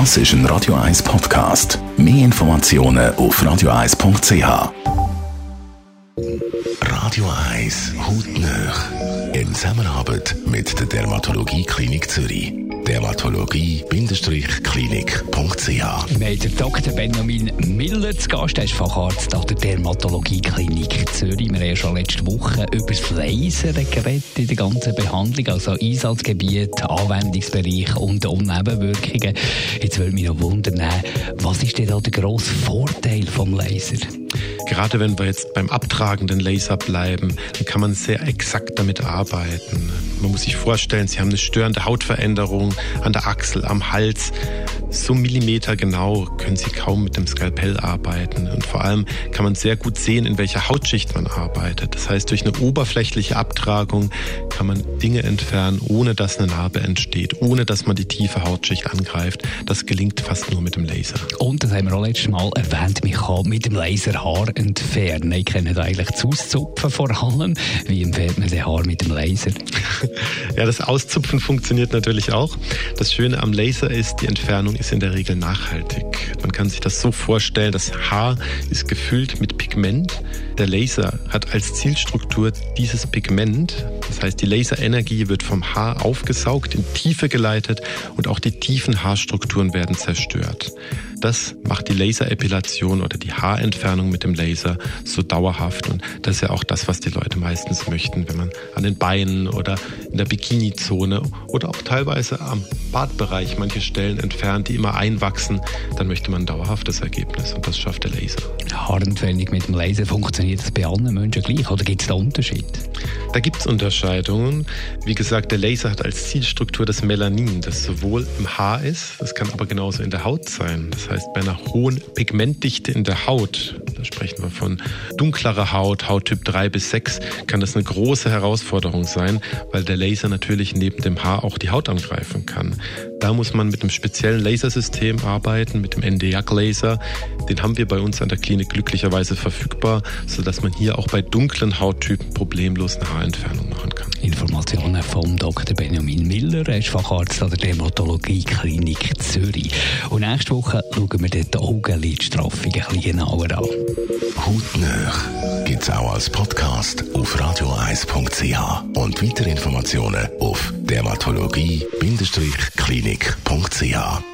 Das ist ein Radio 1 Podcast. Mehr Informationen auf radio1.ch. Radio 1 Hautnöch. In Zusammenarbeit mit der Dermatologie Klinik Zürich. Dermatologie-klinik.ch Wir haben den Dr. Benjamin Miller zu Gast. Er ist Facharzt an der Dermatologie-Klinik Zürich. Wir haben schon letzte Woche über das Laser geredet in der ganzen Behandlung, also Einsatzgebiet, Anwendungsbereich und Nebenwirkungen. Jetzt würde mich noch wundern, was ist denn da der grosse Vorteil vom Laser? Gerade wenn wir jetzt beim abtragenden Laser bleiben, dann kann man sehr exakt damit arbeiten. Man muss sich vorstellen, Sie haben eine störende Hautveränderung an der Achsel, am Hals. So millimetergenau können Sie kaum mit dem Skalpell arbeiten. Und vor allem kann man sehr gut sehen, in welcher Hautschicht man arbeitet. Das heißt, durch eine oberflächliche Abtragung kann man Dinge entfernen, ohne dass eine Narbe entsteht, ohne dass man die tiefe Hautschicht angreift. Das gelingt fast nur mit dem Laser. Und das haben wir auch letztes Mal erwähnt, man mit dem Laser Haar entfernen. Ich kenne eigentlich das Auszupfen vor allem. Wie entfernt man das Haar mit dem Laser? ja, das Auszupfen funktioniert natürlich auch. Das Schöne am Laser ist, die Entfernung ist in der Regel nachhaltig. Man kann sich das so vorstellen, das Haar ist gefüllt mit Pigment. Der Laser hat als Zielstruktur dieses Pigment. Das heißt, die Laserenergie wird vom Haar aufgesaugt, in Tiefe geleitet und auch die tiefen Haarstrukturen werden zerstört. Das macht die Laserepilation oder die Haarentfernung mit dem Laser so dauerhaft. Und das ist ja auch das, was die Leute meistens möchten, wenn man an den Beinen oder in der Bikini-Zone oder auch teilweise am Bartbereich manche Stellen entfernt, die immer einwachsen, dann möchte man ein dauerhaftes Ergebnis und das schafft der Laser. Haarentfernung mit dem Laser funktioniert das bei allen Menschen gleich oder gibt es da Unterschiede? Da gibt es Unterscheidungen. Wie gesagt, der Laser hat als Zielstruktur das Melanin, das sowohl im Haar ist, das kann aber genauso in der Haut sein. Das heißt, bei einer hohen Pigmentdichte in der Haut, da sprechen wir von dunklerer Haut, Hauttyp 3 bis 6, kann das eine große Herausforderung sein, weil der Laser natürlich neben dem Haar auch die Haut angreifen kann. Da muss man mit einem speziellen Lasersystem arbeiten, mit dem NDJAK-Laser. Den haben wir bei uns an der Klinik glücklicherweise verfügbar, sodass man hier auch bei dunklen Hauttypen problemlos eine Haarentfernung machen kann. Informationen vom Dr. Benjamin Miller, er ist Facharzt an der Dermatologie-Klinik Zürich. Und nächste Woche schauen wir die Augenlidstraffung ein bisschen genauer an. Hautnöch gibt es auch als Podcast auf radioeis.ch und weitere Informationen auf dermatologie-klinik.ch.